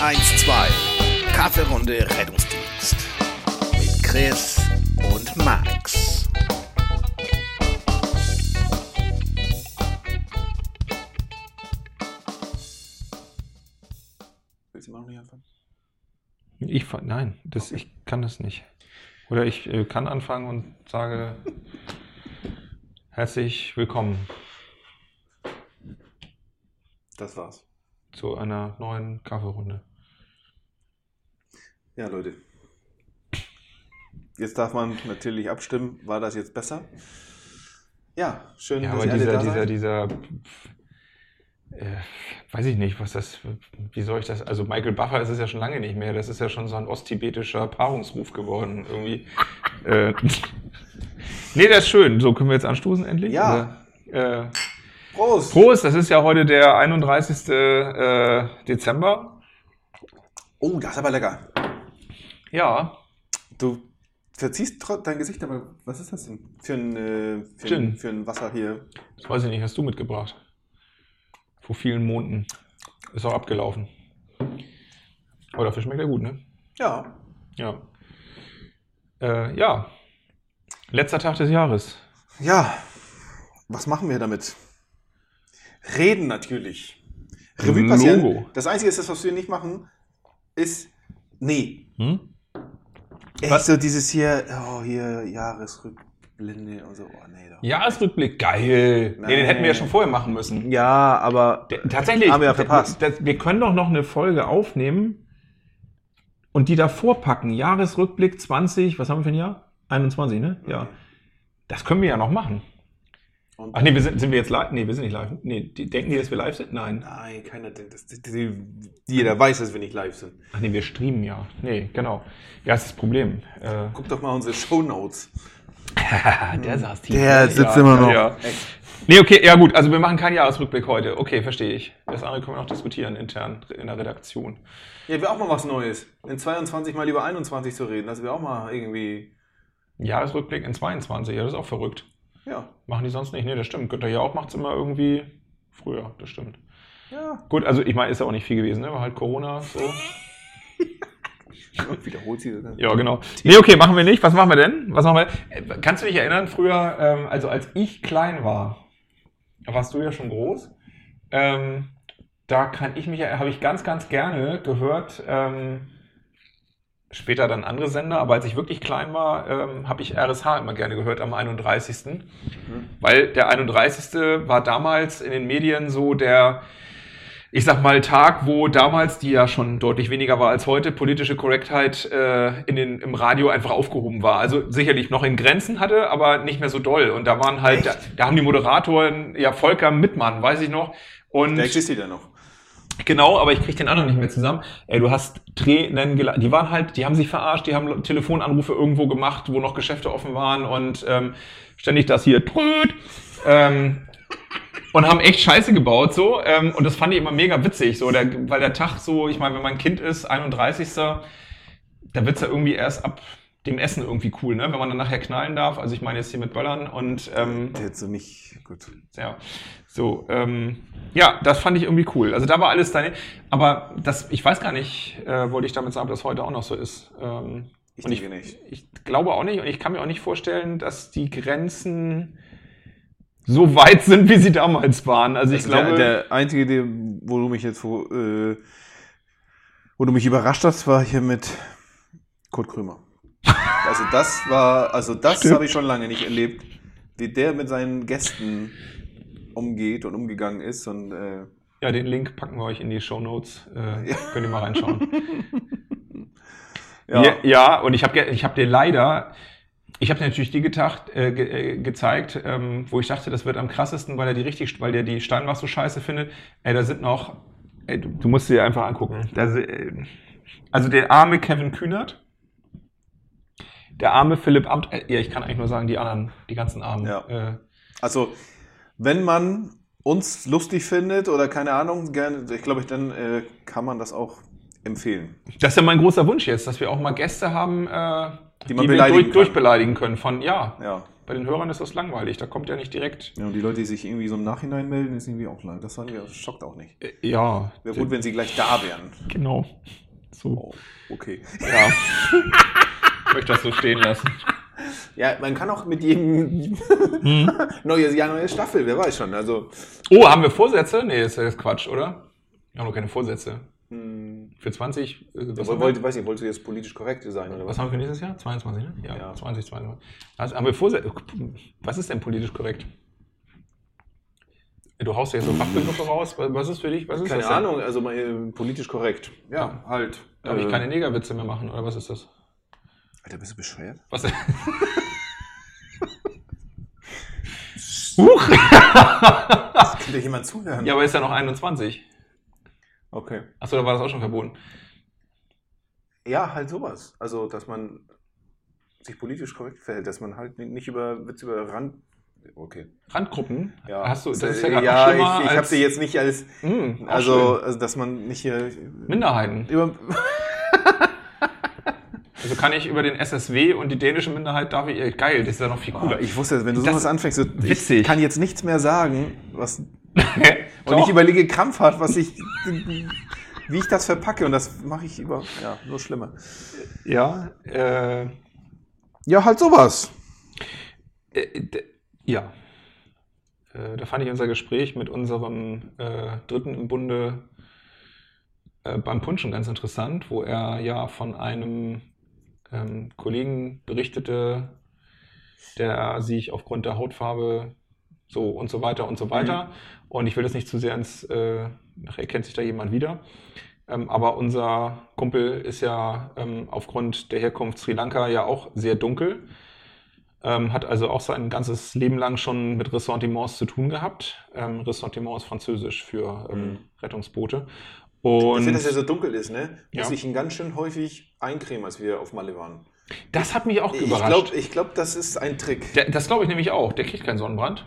112. Kaffeerunde Rettungsdienst. Mit Chris und Max. Willst du mal noch nicht anfangen? Ich, nein, das, ich kann das nicht. Oder ich äh, kann anfangen und sage herzlich willkommen Das war's. Zu einer neuen Kaffeerunde. Ja, Leute. Jetzt darf man natürlich abstimmen, war das jetzt besser? Ja, schön, Ja, dass aber ihr alle dieser, da dieser, seid. dieser, äh, weiß ich nicht, was das, wie soll ich das, also Michael Buffer ist es ja schon lange nicht mehr, das ist ja schon so ein osttibetischer Paarungsruf geworden, irgendwie. äh, nee, das ist schön, so können wir jetzt anstoßen endlich? Ja. Oder, äh, Prost! Prost, das ist ja heute der 31. Äh, Dezember. Oh, das ist aber lecker. Ja, Du verziehst dein Gesicht, aber was ist das denn? Für ein, äh, für Gin. ein, für ein Wasser hier. das weiß ich nicht, hast du mitgebracht. Vor vielen Monaten. Ist auch abgelaufen. Aber dafür schmeckt er gut, ne? Ja. Ja. Äh, ja. Letzter Tag des Jahres. Ja. Was machen wir damit? Reden natürlich. Revue Logo. passieren. Das Einzige ist, das, was wir nicht machen, ist. Nee. Hm? Echt Was? so dieses hier, oh, hier, Jahresrückblende und so. Oh, nee, doch. Jahresrückblick, geil. Nee, den hätten wir ja schon vorher machen müssen. Ja, aber. Der, tatsächlich. Haben wir ja verpasst. Wir können doch noch eine Folge aufnehmen und die davor packen. Jahresrückblick 20, was haben wir für ein Jahr? 21, ne? Ja. Das können wir ja noch machen. Und Ach nee, wir sind, sind wir jetzt live? Nee, wir sind nicht live. Nee, die, denken die, dass wir live sind? Nein. Nein, keiner denkt, das, das, die, jeder weiß, dass wir nicht live sind. Ach nee, wir streamen ja. Nee, genau. Ja, das ist das Problem. Äh, Guck doch mal unsere Shownotes. der saß tief. Der sitzt ja, immer noch. Ja. Nee, okay, ja gut, also wir machen keinen Jahresrückblick heute. Okay, verstehe ich. Das andere können wir noch diskutieren intern in der Redaktion. Ja, wäre auch mal was Neues. In 22 mal über 21 zu reden, das wäre auch mal irgendwie. Jahresrückblick in 22, ja, das ist auch verrückt. Ja. Machen die sonst nicht? Nee, das stimmt. Günther ja auch macht es immer irgendwie früher, das stimmt. Ja. Gut, also ich meine, ist ja auch nicht viel gewesen, ne? War halt Corona so. Wiederholt sie das dann. Ja, genau. Nee, okay, machen wir nicht. Was machen wir denn? Was machen wir? Äh, Kannst du dich erinnern, früher, ähm, also als ich klein war, warst du ja schon groß. Ähm, da kann ich mich, habe ich ganz, ganz gerne gehört, ähm, später dann andere Sender, aber als ich wirklich klein war, ähm, habe ich RSH immer gerne gehört am 31. Weil der 31. war damals in den Medien so der, ich sag mal, Tag, wo damals, die ja schon deutlich weniger war als heute, politische Korrektheit äh, in den, im Radio einfach aufgehoben war. Also sicherlich noch in Grenzen hatte, aber nicht mehr so doll. Und da waren halt, da, da haben die Moderatoren, ja, Volker Mittmann, weiß ich noch. Und Der existiert ja noch. Genau, aber ich krieg den anderen nicht mehr zusammen. Ey, du hast Tränen gelacht. Die waren halt, die haben sich verarscht, die haben Telefonanrufe irgendwo gemacht, wo noch Geschäfte offen waren und ähm, ständig das hier tröd. Ähm, und haben echt Scheiße gebaut so. Ähm, und das fand ich immer mega witzig, so, der, weil der Tag so, ich meine, wenn man Kind ist, 31. Da wird's ja irgendwie erst ab dem Essen irgendwie cool, ne? Wenn man dann nachher knallen darf. Also ich meine jetzt hier mit Böllern und ähm, hat so nicht. Gut. ja, so, ähm, ja, das fand ich irgendwie cool. Also da war alles deine, aber das, ich weiß gar nicht, äh, wollte ich damit sagen, ob das heute auch noch so ist. Ähm, Ich und denke nicht. Ich glaube auch nicht und ich kann mir auch nicht vorstellen, dass die Grenzen so weit sind, wie sie damals waren. Also ich Also glaube, der, der einzige, der, wo du mich jetzt wo, äh, wo du mich überrascht hast, war hier mit Kurt Krömer. Also das war, also das habe ich schon lange nicht erlebt, wie der mit seinen Gästen umgeht und umgegangen ist und äh, ja, den Link packen wir euch in die Show Notes. Äh, Könnt ihr mal reinschauen. ja, Ja, ja und ich habe ich hab dir leider, ich habe dir natürlich die getacht, äh, ge, äh, gezeigt, ähm, wo ich dachte, das wird am krassesten, weil er die richtig, weil der die Steinbach so scheiße findet. Ey, da sind noch, ey, du, du musst dir einfach angucken. Da, äh, also der arme Kevin Kühnert, der arme Philipp Amt, äh, ja, ich kann eigentlich nur sagen, die anderen, die ganzen Armen. Ja. Äh, Also, wenn man uns lustig findet oder keine Ahnung, gerne, ich glaube, dann äh, kann man das auch empfehlen. das ist ja mein großer Wunsch jetzt, dass wir auch mal Gäste haben, äh, Die man wir beleidigen durch, durchbeleidigen können von, ja, Ja. Bei den Hörern ist das langweilig. Da kommt ja nicht direkt. Ja, und die Leute, die sich irgendwie so im Nachhinein melden, ist irgendwie auch lang. Das fanden wir, das schockt auch nicht. Äh, ja. Wäre gut, wenn sie gleich da wären. Genau. So. Oh, okay. Ja. ich möchte das so stehen lassen. Ja, man kann auch mit jedem Hm. neues Jahr, neue Staffel, wer weiß schon. Also, Oh, haben wir Vorsätze? Nee, ist ja Quatsch, oder? Wir haben noch keine Vorsätze. hm, Für 20, äh, was, wollte, wir? weiß nicht, wolltest du jetzt politisch korrekt sein oder was was? haben wir für nächstes Jahr? 22, ne? Ja, Ja. 20, 22. Also haben wir Vorsätze. Was ist denn politisch korrekt? Du haust ja jetzt so Fachbegriffe raus. Was ist für dich? Was ist Keine das? Ahnung, also mal, äh, politisch korrekt. Ja, halt. Darf ich äh, keine Negerwitze mehr machen, oder was ist das? Alter, bist du bescheuert? Was? Huch! Kann dir jemand zuhören? Ja, aber ist ja noch 21. Okay. Achso, da war das auch schon verboten. Ja, halt sowas. Also, dass man sich politisch korrekt verhält, dass man halt nicht über Witz über Rand. Okay. Randgruppen? Ja, Hast du, das ist äh, ja gerade ja, ich, ich habe sie jetzt nicht als. Hm, auch Also, also, dass man nicht hier. Minderheiten. Über, Also kann ich über den SSW und die dänische Minderheit darf ich. äh, Geil, das ist ja noch viel cooler. ich wusste, wenn du Das- sowas anfängst, so, witzig. ich kann jetzt nichts mehr sagen, was. Und ich überlege krampfhaft, was ich. Wie ich das verpacke und das mache ich über. Ja, nur schlimmer. ja, äh, Ja, halt sowas. äh, d- ja. Äh, da fand ich unser Gespräch mit unserem äh, Dritten im Bunde äh, beim Punschen ganz interessant, wo er ja von einem ähm, Kollegen berichtete, der sich aufgrund der Hautfarbe so und so weiter und so weiter. Und ich will das nicht zu sehr ins, äh, nachher kennt sich da jemand wieder. Ähm, aber unser Kumpel ist ja ähm, aufgrund der Herkunft Sri Lanka ja auch sehr dunkel. Ähm, hat also auch sein ganzes Leben lang schon mit Ressentiments zu tun gehabt. Ähm, Ressentiment ist französisch für ähm, Mhm. Rettungsboote. Ich Und finde, dass er so dunkel ist, ne? Muss Ja. ich ihn ganz schön häufig eincremen, als wir auf Malle waren. das hat mich auch Ich überrascht. glaube, ich glaub, das ist ein Trick. Der, das glaube ich nämlich auch. Der kriegt keinen Sonnenbrand.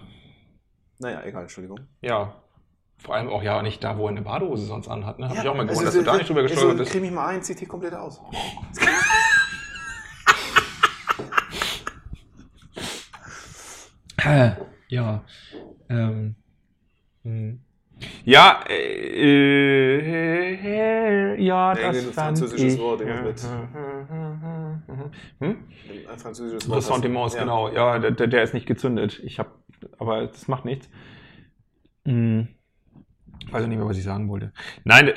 Naja, egal, Entschuldigung. Ja. Vor allem auch ja nicht da, wo er eine Badehose sonst anhat. Ne? Habe Ja, ich auch mal also gewundert, dass du da nicht drüber gestolpert bist. Creme ich mal ein, sieht hier komplett aus. Ja. Ähm. hm. Ja, äh, äh, ja, Irgendein das fand französisches ich. Wort, irgendwas Hm? Ein französisches Wort. Ressentiments, Ja. genau. Ja, der, der ist nicht gezündet. Ich habe, aber das macht nichts. Hm. Weiß auch nicht mehr, was ich sagen wollte. Nein, äh,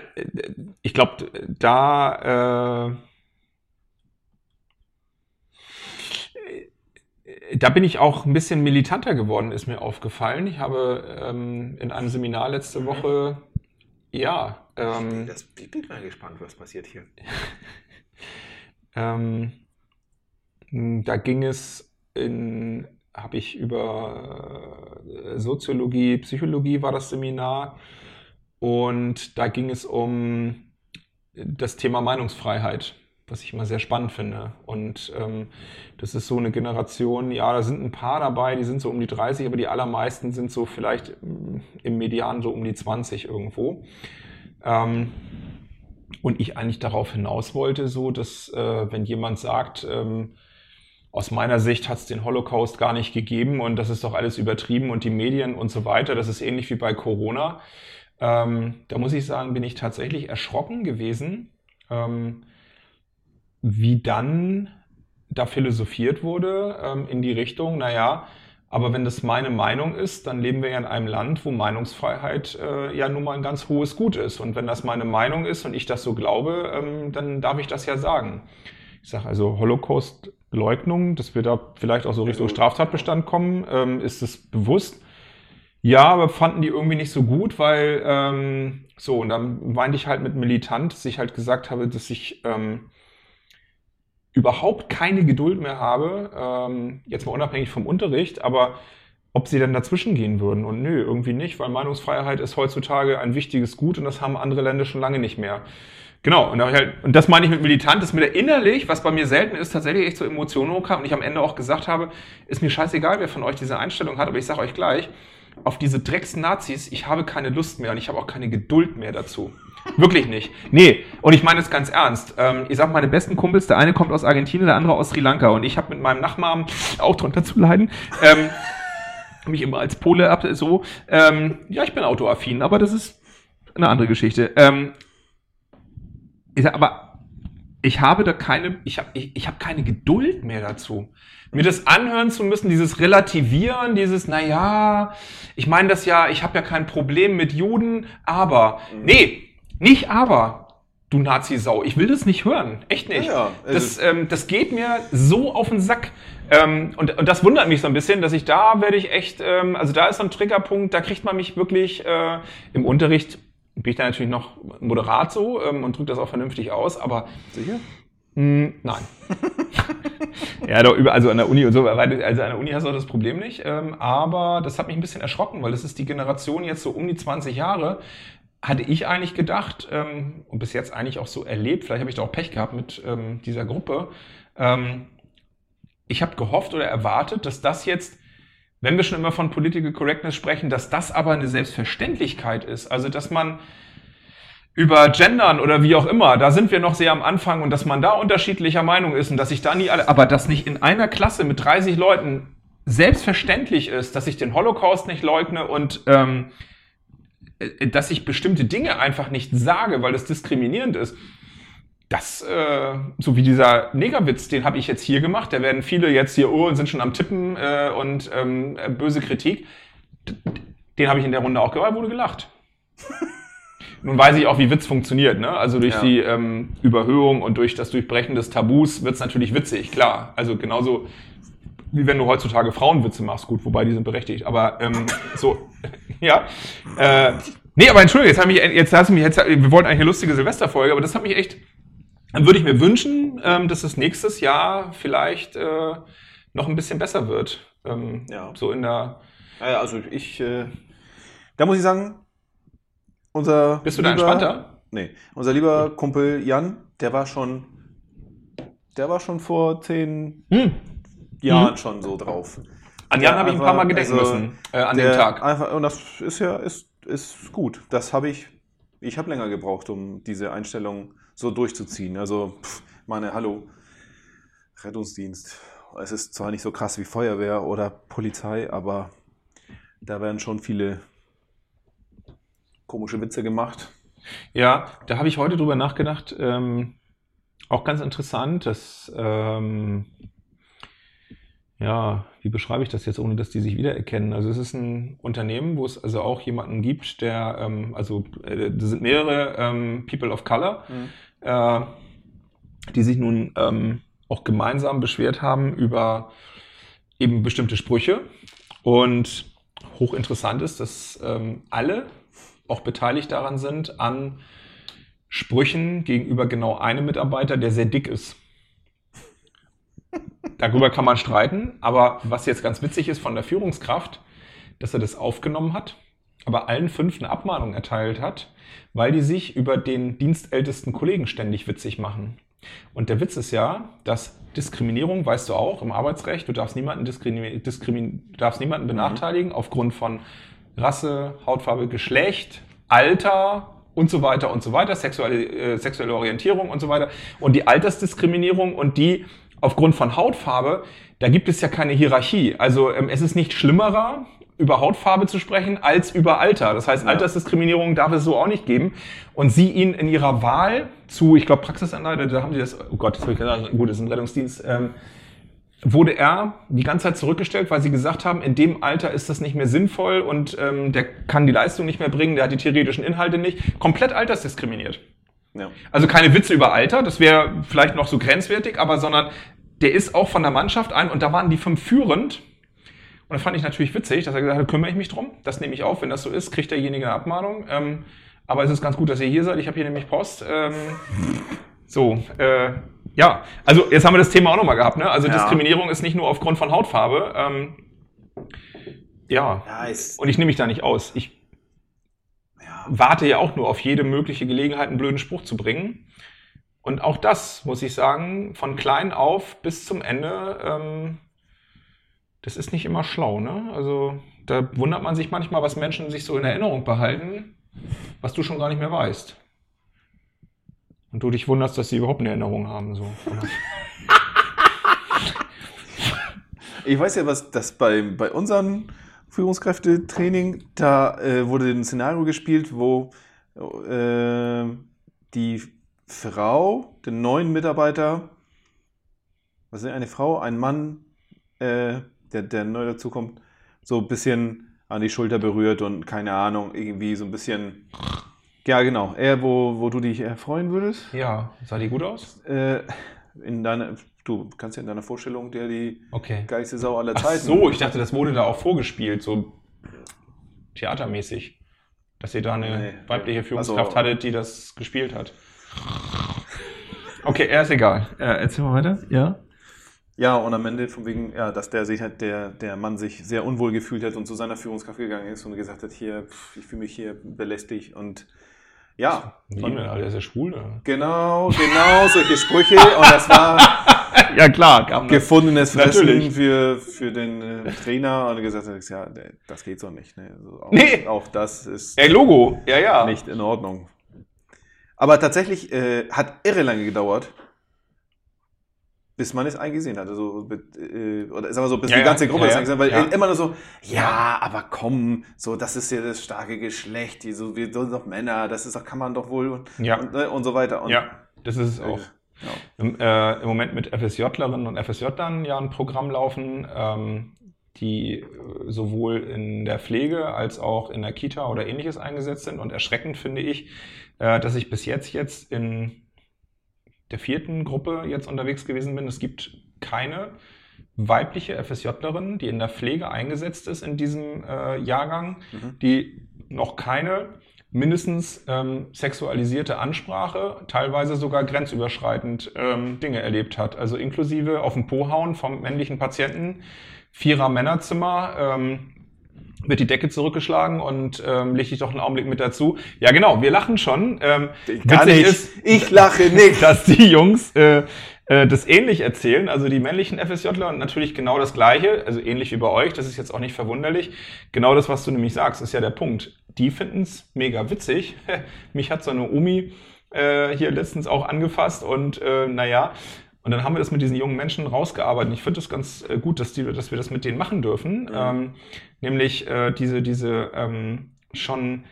ich glaube, da, äh, da bin ich auch ein bisschen militanter geworden, ist mir aufgefallen. Ich habe ähm, in einem Seminar letzte Woche, ja, ähm, Das, ich bin mal gespannt, was passiert hier. Ähm, da ging es in, habe ich über äh, Soziologie, Psychologie war das Seminar und da ging es um das Thema Meinungsfreiheit, was ich immer sehr spannend finde. Und ähm, das ist so eine Generation, ja, da sind ein paar dabei, die sind so um die 30, aber die allermeisten sind so vielleicht mh, im Median so um die 20 irgendwo. Ähm, und ich eigentlich darauf hinaus wollte, so dass äh, wenn jemand sagt, ähm, aus meiner Sicht hat es den Holocaust gar nicht gegeben und das ist doch alles übertrieben und die Medien und so weiter, das ist ähnlich wie bei Corona. Ähm, da muss ich sagen, bin ich tatsächlich erschrocken gewesen, ähm, wie dann da philosophiert wurde ähm, in die Richtung, naja, aber wenn das meine Meinung ist, dann leben wir ja in einem Land, wo Meinungsfreiheit äh, ja nun mal ein ganz hohes Gut ist. Und wenn das meine Meinung ist und ich das so glaube, ähm, dann darf ich das ja sagen. Ich sage also Holocaust-Leugnung, dass wir da vielleicht auch so Richtung Straftatbestand kommen, ähm, ist es bewusst. Ja, aber fanden die irgendwie nicht so gut, weil ähm, so, und dann meinte ich halt mit militant, dass ich halt gesagt habe, dass ich ähm, überhaupt keine Geduld mehr habe, ähm, jetzt mal unabhängig vom Unterricht, aber ob sie dann dazwischen gehen würden. Und nö, irgendwie nicht, weil Meinungsfreiheit ist heutzutage ein wichtiges Gut und das haben andere Länder schon lange nicht mehr. Genau, und, da halt, und das meine ich mit militant, dass mir da innerlich, was bei mir selten ist, tatsächlich echt so Emotionen hochkam und ich am Ende auch gesagt habe, ist mir scheißegal, wer von euch diese Einstellung hat, aber ich sage euch gleich, auf diese Drecks-Nazis, ich habe keine Lust mehr und ich habe auch keine Geduld mehr dazu. Wirklich nicht. Nee, und ich meine es ganz ernst. Ähm, ich sag meine besten Kumpels, der eine kommt aus Argentinien, der andere aus Sri Lanka. Und ich habe mit meinem Nachnamen auch drunter zu leiden. Ähm, mich immer als Pole ab, so. Ähm, ja, ich bin autoaffin, aber das ist eine andere Geschichte. Ähm, ich sag, aber ich habe da keine, ich habe ich, ich hab keine Geduld mehr dazu. Mir das anhören zu müssen, dieses Relativieren, dieses, na ja, ich meine das ja, ich habe ja kein Problem mit Juden, aber, nee, nicht aber, du Nazi-Sau, ich will das nicht hören, echt nicht. Ja, ja, das, ähm, das geht mir so auf den Sack. Ähm, und, und das wundert mich so ein bisschen, dass ich da werde ich echt, ähm, also da ist so ein Triggerpunkt, da kriegt man mich wirklich äh, im Unterricht, bin ich da natürlich noch moderat so ähm, und drücke das auch vernünftig aus, aber Sicher? mh, nein. ja, doch, über, also an der Uni und so, also an der Uni hast du auch das Problem nicht, ähm, aber das hat mich ein bisschen erschrocken, weil das ist die Generation jetzt so um die 20 Jahre, hatte ich eigentlich gedacht ähm, und bis jetzt eigentlich auch so erlebt, vielleicht habe ich da auch Pech gehabt mit ähm, dieser Gruppe, ähm, ich habe gehofft oder erwartet, dass das jetzt, wenn wir schon immer von Political Correctness sprechen, dass das aber eine Selbstverständlichkeit ist. Also, dass man über Gendern oder wie auch immer, da sind wir noch sehr am Anfang und dass man da unterschiedlicher Meinung ist und dass sich da nie alle, aber dass nicht in einer Klasse mit 30 Leuten selbstverständlich ist, dass ich den Holocaust nicht leugne und ähm, äh, dass ich bestimmte Dinge einfach nicht sage, weil es diskriminierend ist. Das, äh, so wie dieser Negerwitz, den habe ich jetzt hier gemacht. Da werden viele jetzt hier, oh, und sind schon am Tippen äh, und ähm, äh, böse Kritik. Den habe ich in der Runde auch gehört, wurde gelacht. Nun weiß ich auch, wie Witz funktioniert. Ne? Also durch Ja. die ähm, Überhöhung und durch das Durchbrechen des Tabus wird's natürlich witzig, klar. Also genauso wie wenn du heutzutage Frauenwitze machst, gut, wobei die sind berechtigt, aber ähm, so, ja. Äh, nee, aber entschuldige, jetzt, hab ich, jetzt hast du mich, jetzt, wir wollten eigentlich eine lustige Silvesterfolge, aber das hat mich echt, dann würde ich mir wünschen, ähm, dass es nächstes Jahr vielleicht äh, noch ein bisschen besser wird. Ähm, Ja. So in der, Ja, also ich, äh, da muss ich sagen, unser bist du da entspannter? Nee, unser lieber Kumpel Jan, der war schon, der war schon vor zehn Hm. Jahren schon so drauf. An Jan habe ich ein paar Mal gedenken also, müssen, äh, an dem Tag. Einfach, und das ist ja ist, ist gut. Das habe ich, ich habe länger gebraucht, um diese Einstellung so durchzuziehen. Also, pff, meine, hallo, Rettungsdienst. Es ist zwar nicht so krass wie Feuerwehr oder Polizei, aber da werden schon viele komische Witze gemacht. Ja, da habe ich heute drüber nachgedacht. Ähm, auch ganz interessant, dass, ähm, ja, wie beschreibe ich das jetzt, ohne dass die sich wiedererkennen? Also es ist ein Unternehmen, wo es also auch jemanden gibt, der, ähm, also äh, da sind mehrere ähm, People of Color, äh, die sich nun ähm, auch gemeinsam beschwert haben über eben bestimmte Sprüche. Und hochinteressant ist, dass ähm, alle auch beteiligt daran sind an Sprüchen gegenüber genau einem Mitarbeiter, der sehr dick ist. Darüber kann man streiten, aber was jetzt ganz witzig ist von der Führungskraft, dass er das aufgenommen hat, aber allen fünf eine Abmahnung erteilt hat, weil die sich über den dienstältesten Kollegen ständig witzig machen. Und der Witz ist ja, dass Diskriminierung, weißt du auch, im Arbeitsrecht, du darfst niemanden, diskrimi diskrimi darfst niemanden benachteiligen aufgrund von Rasse, Hautfarbe, Geschlecht, Alter und so weiter und so weiter, sexuelle, äh, sexuelle Orientierung und so weiter. Und die Altersdiskriminierung und die aufgrund von Hautfarbe, da gibt es ja keine Hierarchie. Also ähm, es ist nicht schlimmerer, über Hautfarbe zu sprechen, als über Alter. Das heißt, Ja. Altersdiskriminierung darf es so auch nicht geben. Und sie ihn in ihrer Wahl zu, ich glaube, Praxisanleiter, da haben sie das, oh Gott, das habe ich gesagt, gut, das ist ein Rettungsdienst, ähm, wurde er die ganze Zeit zurückgestellt, weil sie gesagt haben, in dem Alter ist das nicht mehr sinnvoll und ähm, der kann die Leistung nicht mehr bringen, der hat die theoretischen Inhalte nicht. Komplett altersdiskriminiert. Ja. Also keine Witze über Alter, das wäre vielleicht noch so grenzwertig, aber sondern der ist auch von der Mannschaft ein und da waren die fünf führend. Und das fand ich natürlich witzig, dass er gesagt hat, kümmere ich mich drum, das nehme ich auf, wenn das so ist, kriegt derjenige eine Abmahnung. Ähm, aber es ist ganz gut, dass ihr hier seid, ich habe hier nämlich Post. Ähm, so, äh, ja, also jetzt haben wir das Thema auch nochmal gehabt, ne? Also Ja. Diskriminierung ist nicht nur aufgrund von Hautfarbe. Ähm, ja, ist, und ich nehme mich da nicht aus. Ich. Warte ja auch nur auf jede mögliche Gelegenheit, einen blöden Spruch zu bringen. Und auch das, muss ich sagen, von klein auf bis zum Ende, ähm, das ist nicht immer schlau, ne? Also da wundert man sich manchmal, was Menschen sich so in Erinnerung behalten, was du schon gar nicht mehr weißt. Und du dich wunderst, dass sie überhaupt eine Erinnerung haben. So. Ich weiß ja, was das bei, bei unserem Führungskräftetraining, da äh, wurde ein Szenario gespielt, wo äh, die Frau, den neuen Mitarbeiter, was ist eine Frau, ein Mann, äh, der, der neu dazukommt, so ein bisschen an die Schulter berührt und keine Ahnung, irgendwie so ein bisschen. Ja, genau. Er, wo, wo du dich erfreuen würdest. ja, sah die gut aus? Äh, in deiner, du kannst ja in deiner Vorstellung der die Okay. geilste Sau aller Ach Zeiten. so, ich dachte, das wurde da auch vorgespielt, so theatermäßig. Dass ihr da eine Nee. weibliche Führungskraft Also- hattet, die das gespielt hat. Okay, er ist egal. Äh, erzähl mal weiter. Ja. Ja, und am Ende von wegen, ja, dass der sich halt, der, der Mann sich sehr unwohl gefühlt hat und zu seiner Führungskraft gegangen ist und gesagt hat, hier, pff, ich fühle mich hier belästigt und ja. Wie, Und der ist ja schwul. Oder? genau, genau, solche Sprüche und das war Ja, klar, kam gefundenes Fressen für, für den äh, Trainer und gesagt hat, ja, das geht so nicht. Ne? Also auch, Nee. auch das ist Ey, Logo. Ja, ja. nicht in Ordnung. Aber tatsächlich äh, hat irre lange gedauert, bis man es eingesehen hat. Also, äh, oder sagen wir so, bis Ja, die ganze Gruppe ja, es ja, eingesehen hat, weil ja. immer nur so, ja, aber komm, so, das ist ja das starke Geschlecht, die so, wir sind doch Männer, das ist doch, kann man doch wohl und, Ja. und, ne, und so weiter. Und, ja, das ist es äh, auch. Ja. Im, äh, im Moment mit FSJlerinnen und FSJlern ja ein Programm laufen, ähm, die äh, sowohl in der Pflege als auch in der Kita oder ähnliches eingesetzt sind. Und erschreckend finde ich, äh, dass ich bis jetzt jetzt in der vierten Gruppe jetzt unterwegs gewesen bin. Es gibt keine weibliche FSJlerin, die in der Pflege eingesetzt ist in diesem äh, Jahrgang, Mhm. die noch keine mindestens ähm, sexualisierte Ansprache, teilweise sogar grenzüberschreitend ähm, Dinge erlebt hat. Also inklusive auf den Po hauen vom männlichen Patienten, Vierer Männerzimmer, ähm, wird die Decke zurückgeschlagen und ähm, leg dich doch einen Augenblick mit dazu. Ja, genau, wir lachen schon. Ähm, Gar witzig nicht. ist, ich lache nicht. dass die Jungs äh, äh, das ähnlich erzählen, also die männlichen FSJler und natürlich genau das Gleiche, also ähnlich wie bei euch, das ist jetzt auch nicht verwunderlich. Genau das, was du nämlich sagst, ist ja der Punkt. Die finden es mega witzig. Mich hat so eine Omi äh, hier letztens auch angefasst und äh, naja, und dann haben wir das mit diesen jungen Menschen rausgearbeitet. Ich finde das ganz äh, gut, dass, die, dass wir das mit denen machen dürfen. Ähm, nämlich äh, diese, diese ähm, schon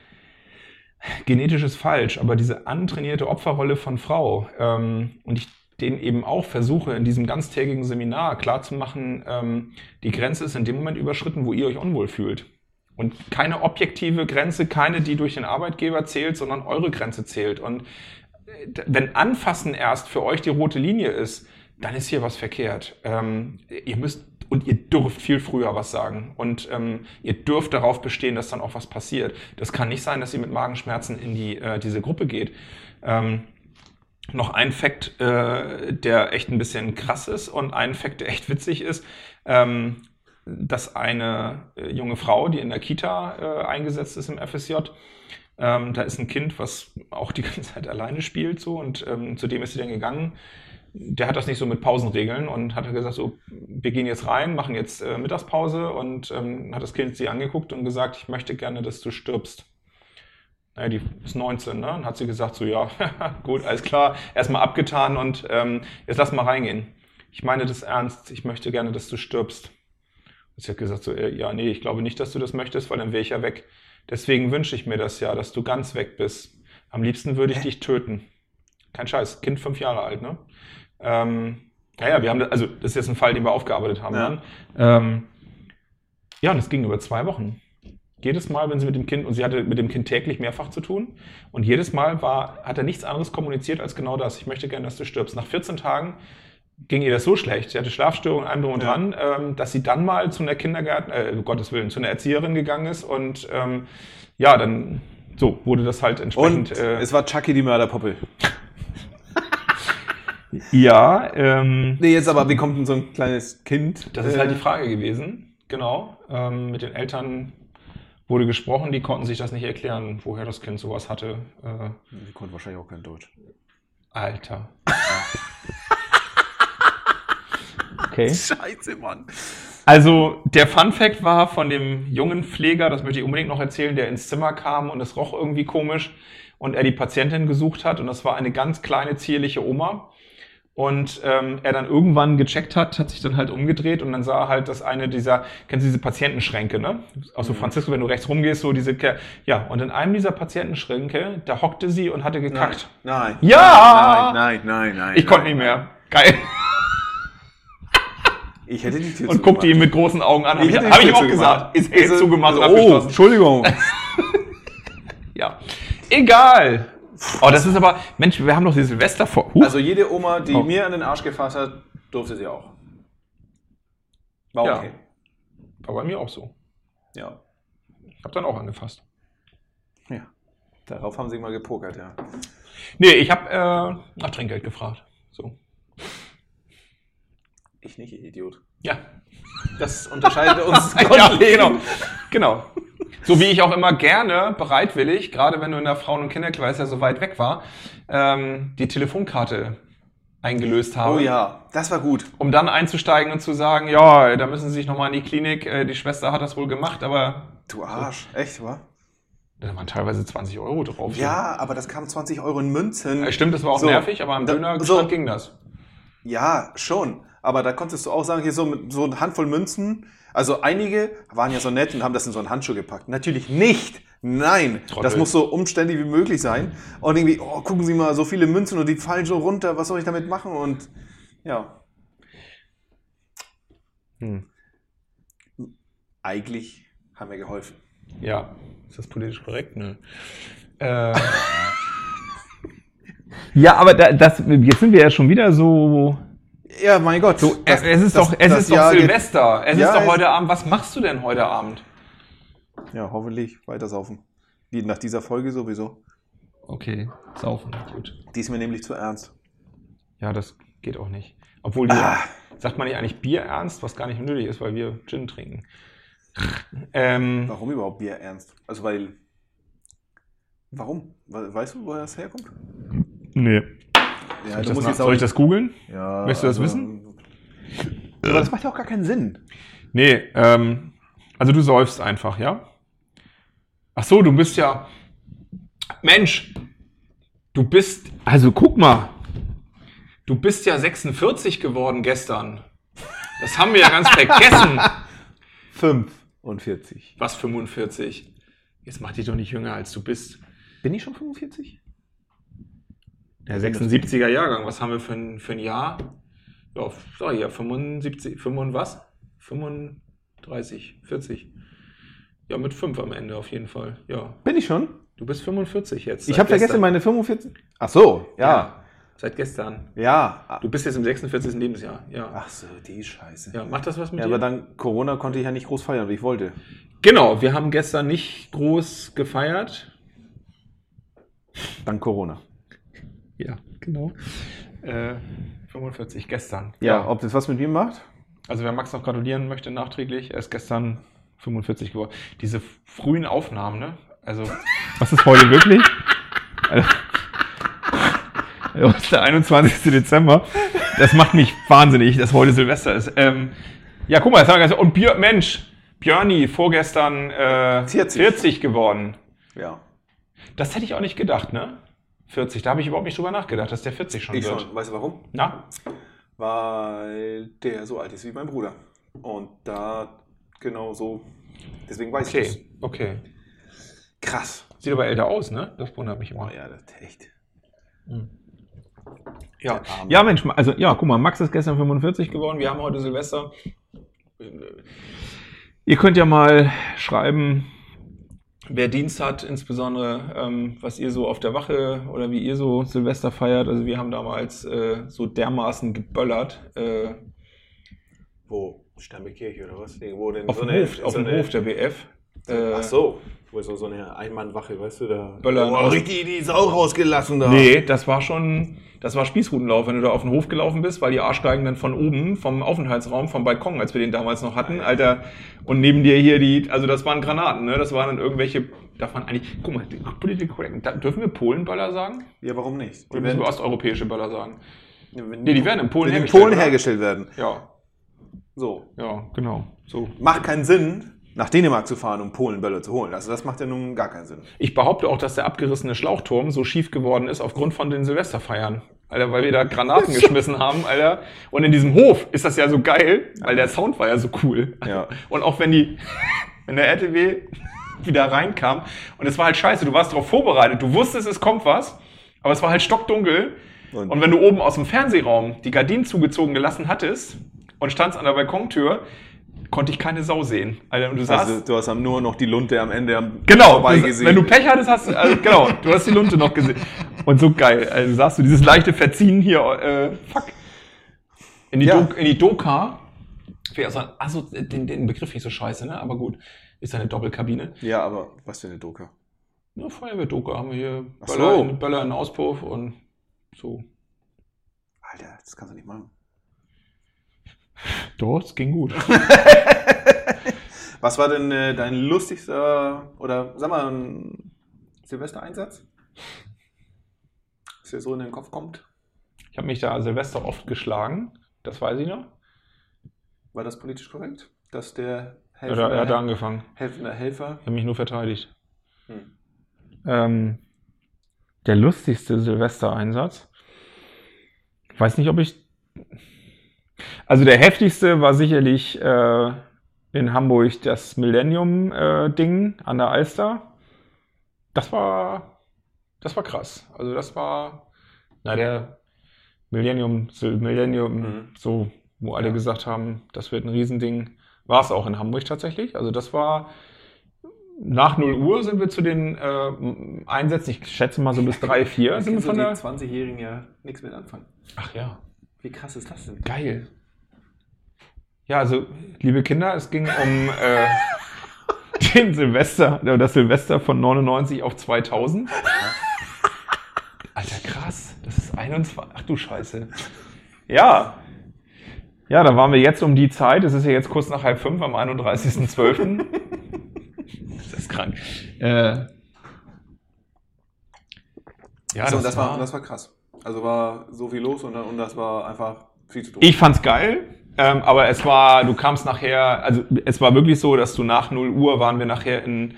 genetisch ist falsch, aber diese antrainierte Opferrolle von Frau ähm, und ich denen eben auch versuche, in diesem ganztägigen Seminar klarzumachen, ähm, die Grenze ist in dem Moment überschritten, wo ihr euch unwohl fühlt. Und keine objektive Grenze, keine, die durch den Arbeitgeber zählt, sondern eure Grenze zählt. Und äh, wenn Anfassen erst für euch die rote Linie ist, dann ist hier was verkehrt. Ähm, ihr müsst und ihr dürft viel früher was sagen. Und ähm, ihr dürft darauf bestehen, dass dann auch was passiert. Das kann nicht sein, dass ihr mit Magenschmerzen in die, äh, diese Gruppe geht. Ähm, noch ein Fakt, äh, der echt ein bisschen krass ist und ein Fakt, der echt witzig ist, ähm, dass eine äh, junge Frau, die in der Kita äh, eingesetzt ist im FSJ, ähm, da ist ein Kind, was auch die ganze Zeit alleine spielt so und ähm, zu dem ist sie dann gegangen. Der hat das nicht so mit Pausenregeln und hat gesagt, so, wir gehen jetzt rein, machen jetzt äh, Mittagspause und ähm, hat das Kind sie angeguckt und gesagt, ich möchte gerne, dass du stirbst. Naja, die ist 19, ne? Und hat sie gesagt, so, ja, gut, alles klar, erstmal abgetan und ähm, jetzt lass mal reingehen. Ich meine das ernst, ich möchte gerne, dass du stirbst. Und sie hat gesagt, so, äh, ja, nee, ich glaube nicht, dass du das möchtest, weil dann wäre ich ja weg. Deswegen wünsche ich mir das ja, dass du ganz weg bist. Am liebsten würde ich dich töten. Kein Scheiß, Kind fünf Jahre alt, ne? Ähm, naja, wir haben, das, also das ist jetzt ein Fall, den wir aufgearbeitet haben. Ja. Dann. Ähm, ja, und es ging über zwei Wochen. Jedes Mal, wenn sie mit dem Kind, und sie hatte mit dem Kind täglich mehrfach zu tun, und jedes Mal war, hat er nichts anderes kommuniziert als genau das. Ich möchte gerne, dass du stirbst. Nach 14 Tagen ging ihr das so schlecht, sie hatte Schlafstörungen, allem drum und Ja. dran, ähm, dass sie dann mal zu einer Kindergarten, äh, um Gottes Willen, zu einer Erzieherin gegangen ist und ähm, ja, dann so wurde das halt entsprechend. Und äh, es war Chucky die Mörderpuppe. ja, ähm, Nee, jetzt aber, wie kommt denn so ein kleines Kind? Das ist äh, halt die Frage gewesen, genau. Ähm, mit den Eltern wurde gesprochen, die konnten sich das nicht erklären, woher das Kind sowas hatte. Äh, Die konnte wahrscheinlich auch kein Deutsch. Alter. okay. Scheiße, Mann. Also der Fun Fact war von dem jungen Pfleger, das möchte ich unbedingt noch erzählen, der ins Zimmer kam und es roch irgendwie komisch. und er die Patientin gesucht hat und das war eine ganz kleine, zierliche Oma. Und ähm, er dann irgendwann gecheckt hat, hat sich dann halt umgedreht und dann sah er halt, dass eine dieser, kennst du diese Patientenschränke, ne? Auch so Francisco, wenn du rechts rumgehst, so diese, ja, und in einem dieser Patientenschränke, da hockte sie und hatte gekackt. Nein. Ja! Nein, nein, nein, nein. Ich konnte nein, nicht mehr. Geil. Ich hätte die Tür Und guckte ihn mit großen Augen an. Hab Ich hab ich ihm auch gesagt. Ist er zugemacht und oh. Entschuldigung. Ja. Egal. Oh, das ist aber, Mensch, wir haben doch die Silvester vor. Huh. Also jede Oma, die Oh. mir an den Arsch gefasst hat, durfte sie auch. War Ja. okay. war bei mir auch so. Ja. Hab dann auch angefasst. ja. Darauf haben sie mal gepokert, ja. Nee, ich habe äh, nach Trinkgeld gefragt. So. Ich nicht, Idiot. Ja. Das unterscheidet uns ja, genau. Genau. So wie ich auch immer gerne bereitwillig, gerade wenn du in der Frauen- und Kinderkreis ja so weit weg war, ähm, die Telefonkarte eingelöst habe. Oh ja, das war gut. Um dann einzusteigen und zu sagen, ja, da müssen Sie sich nochmal in die Klinik, äh, die Schwester hat das wohl gemacht, aber Du Arsch. Echt, wa? da waren teilweise 20 Euro drauf. Ja, aber das kam 20 Euro in Münzen. Äh, Stimmt, das war auch So. nervig, aber am Da- Dönerstand so. ging das. Ja, schon. Aber da konntest du auch sagen, hier so, mit so eine Handvoll Münzen. Also einige waren ja so nett und haben das in so einen Handschuh gepackt. Natürlich nicht. Nein. Trottel. Das muss so umständlich wie möglich sein. Und irgendwie, oh, gucken Sie mal, so viele Münzen und die fallen so runter. Was soll ich damit machen? Und ja, Hm. eigentlich haben wir geholfen. Ja. Ist das politisch korrekt? Nö. Äh. ja, aber da, das, jetzt sind wir ja schon wieder so. Ja, mein Gott. so Das- es ist das- doch, es das ist doch Jahr geht- Silvester. Es Ja, ist doch heute Abend. Was machst du denn heute Abend? Ja, hoffentlich weiter saufen. Wie nach dieser Folge sowieso. Okay, saufen. Gut. Die ist mir nämlich zu ernst. Ja, das geht auch nicht. Obwohl du, Ah. sagt man nicht eigentlich Bier ernst, was gar nicht nötig ist, weil wir Gin trinken. Ähm, Warum überhaupt Bier ernst? Also weil. Warum? We- Weißt du, woher das herkommt? nee. Ja, Soll ich, das, soll ich das googeln? Ja, Möchtest du das also- wissen? Aber das macht ja auch gar keinen Sinn. Nee, ähm, also du säufst einfach, ja? Ach so, du bist ja. Mensch, du bist. Also guck mal. Du bist ja 46 geworden gestern. Das haben wir ja ganz vergessen. 45. Was 45? Jetzt mach dich doch nicht jünger, als du bist. Bin ich schon 45? Der 76er Jahrgang, was haben wir für ein, für ein Jahr? Ja, sag ich ja, 75, 5 was? 35, 40. Ja, mit 5 am Ende auf jeden Fall. Ja, Bin ich schon? du bist 45 jetzt. Ich habe vergessen gestern. meine 45. Ach so, ja. Ja. Seit gestern. Ja. Du bist jetzt im 46. Lebensjahr. Ja. Ach so, die Scheiße. Ja, macht das was mit Ja, dir? aber dank Corona konnte ich ja nicht groß feiern, wie ich wollte. genau, wir haben gestern nicht groß gefeiert. Dank Corona. Ja, genau. Äh, 45 gestern. Ja, ob das was mit mir macht? Also wer Max noch gratulieren möchte nachträglich, er ist gestern 45 geworden. Diese frühen Aufnahmen, ne? Also, was ist heute wirklich? Also, ist der 21. Dezember. Das macht mich wahnsinnig, dass heute Silvester ist. Ähm, ja, guck mal, jetzt haben wir ganz, und Björ, Mensch, Björni, vorgestern äh, 40. 40 geworden. Ja. Das hätte ich auch nicht gedacht, ne? 40, da habe ich überhaupt nicht drüber nachgedacht, dass der 40 schon Ich wird. schon. Weißt du warum? Na? Weil der so alt ist wie mein Bruder. Und da genau so. Deswegen weiß ich Okay, das. okay. Krass. Sieht aber älter aus, ne? Das wundert mich immer. Oh ja, das ist echt. Ja. Der Arme. ja, Mensch, also ja, guck mal, Max ist gestern 45 geworden, wir haben heute Silvester. Ihr könnt ja mal schreiben, wer Dienst hat, insbesondere ähm, was ihr so auf der Wache oder wie ihr so Silvester feiert. Also wir haben damals äh, so dermaßen geböllert äh, Wo? Sternbekirche oder was? Irgendwo denn auf so dem Hof, auf so dem Hof der BF. Äh, Ach so. Wo ist so so eine Einmannwache, weißt du, da. Böllern. Oh, richtig die Sau rausgelassen da. Nee, das war schon, das war Spießrutenlauf, wenn du da auf den Hof gelaufen bist, weil die Arschgeigen dann von oben, vom Aufenthaltsraum, vom Balkon, als wir den damals noch hatten, Alter, und neben dir hier die, also das waren Granaten, ne? Das waren dann irgendwelche, darf man eigentlich, guck mal, Correct, da, dürfen wir Polenböller sagen? Ja, warum nicht? Oder müssen wir osteuropäische Böller sagen? Nee, die werden in Polen die in hergestellt, Polen hergestellt werden. Ja, So. ja, genau, so. Macht keinen Sinn. Nach Dänemark zu fahren, um Polenbölle zu holen. Also das macht ja nun gar keinen Sinn. Ich behaupte auch, dass der abgerissene Schlauchturm so schief geworden ist aufgrund von den Silvesterfeiern. Alter, weil wir da Granaten geschmissen haben, Alter. Und in diesem Hof ist das ja so geil, weil der Sound war ja so cool. Ja. Und auch wenn die, wenn der RTW wieder reinkam und es war halt scheiße, du warst darauf vorbereitet, du wusstest, es kommt was, aber es war halt stockdunkel. Und- Und, wenn du oben aus dem Fernsehraum die Gardinen zugezogen gelassen hattest und standst an der Balkontür, konnte ich keine Sau sehen. Und du saßt, Also du hast nur noch die Lunte am Ende am Genau, du, gesehen. wenn du Pech hattest, hast du, also, genau, du hast die Lunte noch gesehen. Und so geil, also sagst du, dieses leichte Verziehen hier, äh, fuck. In die, Ja. Do, in die Doka, also, also den, den Begriff nicht so scheiße, ne? aber gut, ist eine Doppelkabine. ja, aber was für eine Doka. Ja, Feuerwehr-Doka haben wir hier, Böller, so. in, Böller in Auspuff und so. Alter, das kannst du nicht machen. Doch, es ging gut. Was war denn äh, dein lustigster oder sag mal ein Silvestereinsatz? Was dir so in den Kopf kommt? Ich habe mich da Silvester oft geschlagen, das weiß ich noch. War das politisch korrekt? Dass der Er hat, er hat angefangen. helfende Helfer. Ich habe mich nur verteidigt. Hm. Ähm, der lustigste Silvestereinsatz. Ich weiß nicht, ob ich. Also der heftigste war sicherlich äh, in Hamburg das Millennium-Ding an der Alster. Das war, das war krass. Also das war, na der Millennium, Millennium, Mhm. so, wo alle Ja. gesagt haben, das wird ein Riesending. War es auch in Hamburg tatsächlich. Also das war nach 0 Uhr sind wir zu den äh, Einsätzen, ich schätze mal so bis 3, 4 sind wir von der. 20-Jährigen ja nichts mit anfangen. Ach ja, Wie krass ist das denn? geil. Ja, also, liebe Kinder, es ging um äh, den Silvester, äh, das Silvester von 99 auf 2000. Alter, krass. Das ist 21. Ach du Scheiße. Ja. Ja, da waren wir jetzt um die Zeit. Es ist ja jetzt kurz nach halb fünf am 31.12. das ist krank. Äh, ja, Also, das, war, das war krass. Also war so viel los und, und das war einfach viel zu tun. Ich fand's geil, ähm, aber es war, du kamst nachher, also es war wirklich so, dass du nach 0 Uhr waren wir nachher in,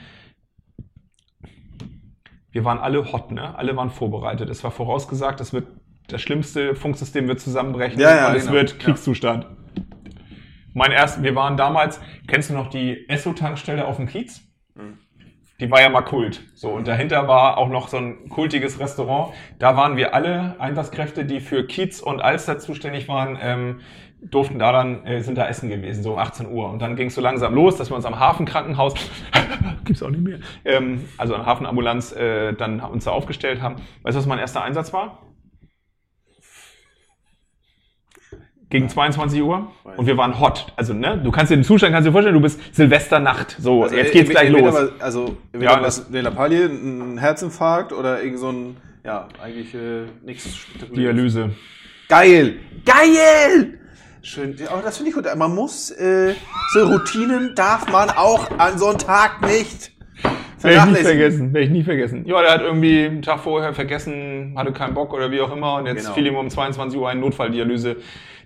wir waren alle hot, ne? Alle waren vorbereitet. Es war vorausgesagt, es wird, das schlimmste Funksystem wird zusammenbrechen Ja, ja, und es genau. wird Ja. Kriegszustand. Mein erst, wir waren damals, kennst du noch die Esso-Tankstelle auf dem Kiez? Mhm. Die war ja mal Kult. So, und dahinter war auch noch so ein kultiges Restaurant. Da waren wir alle Einsatzkräfte, die für Kiez und Alster zuständig waren, ähm, durften da dann, äh, sind da essen gewesen, so um 18 Uhr. Und dann ging es so langsam los, dass wir uns am Hafenkrankenhaus, gibt's auch nicht mehr, ähm, also an Hafenambulanz, äh, dann uns da aufgestellt haben. Weißt du, was mein erster Einsatz war? Gegen 22 Uhr. Und wir waren hot. Also, ne, du kannst dir den Zustand, kannst dir vorstellen, du bist Silvesternacht. So, Also, jetzt geht's gleich los. war- Also, Ja, das- es eine Lappalie, ein Herzinfarkt oder irgend so ein, ja, eigentlich äh, nichts. Dialyse. Geil! Geil! Schön. Aber das finde ich gut. Man muss, äh, so Routinen darf man auch an so einem Tag nicht Werde ich nie vergessen, werde ich nie vergessen. Ja, der hat irgendwie einen Tag vorher vergessen, hatte keinen Bock oder wie auch immer und jetzt Genau. fiel ihm um 22 Uhr ein Notfalldialyse.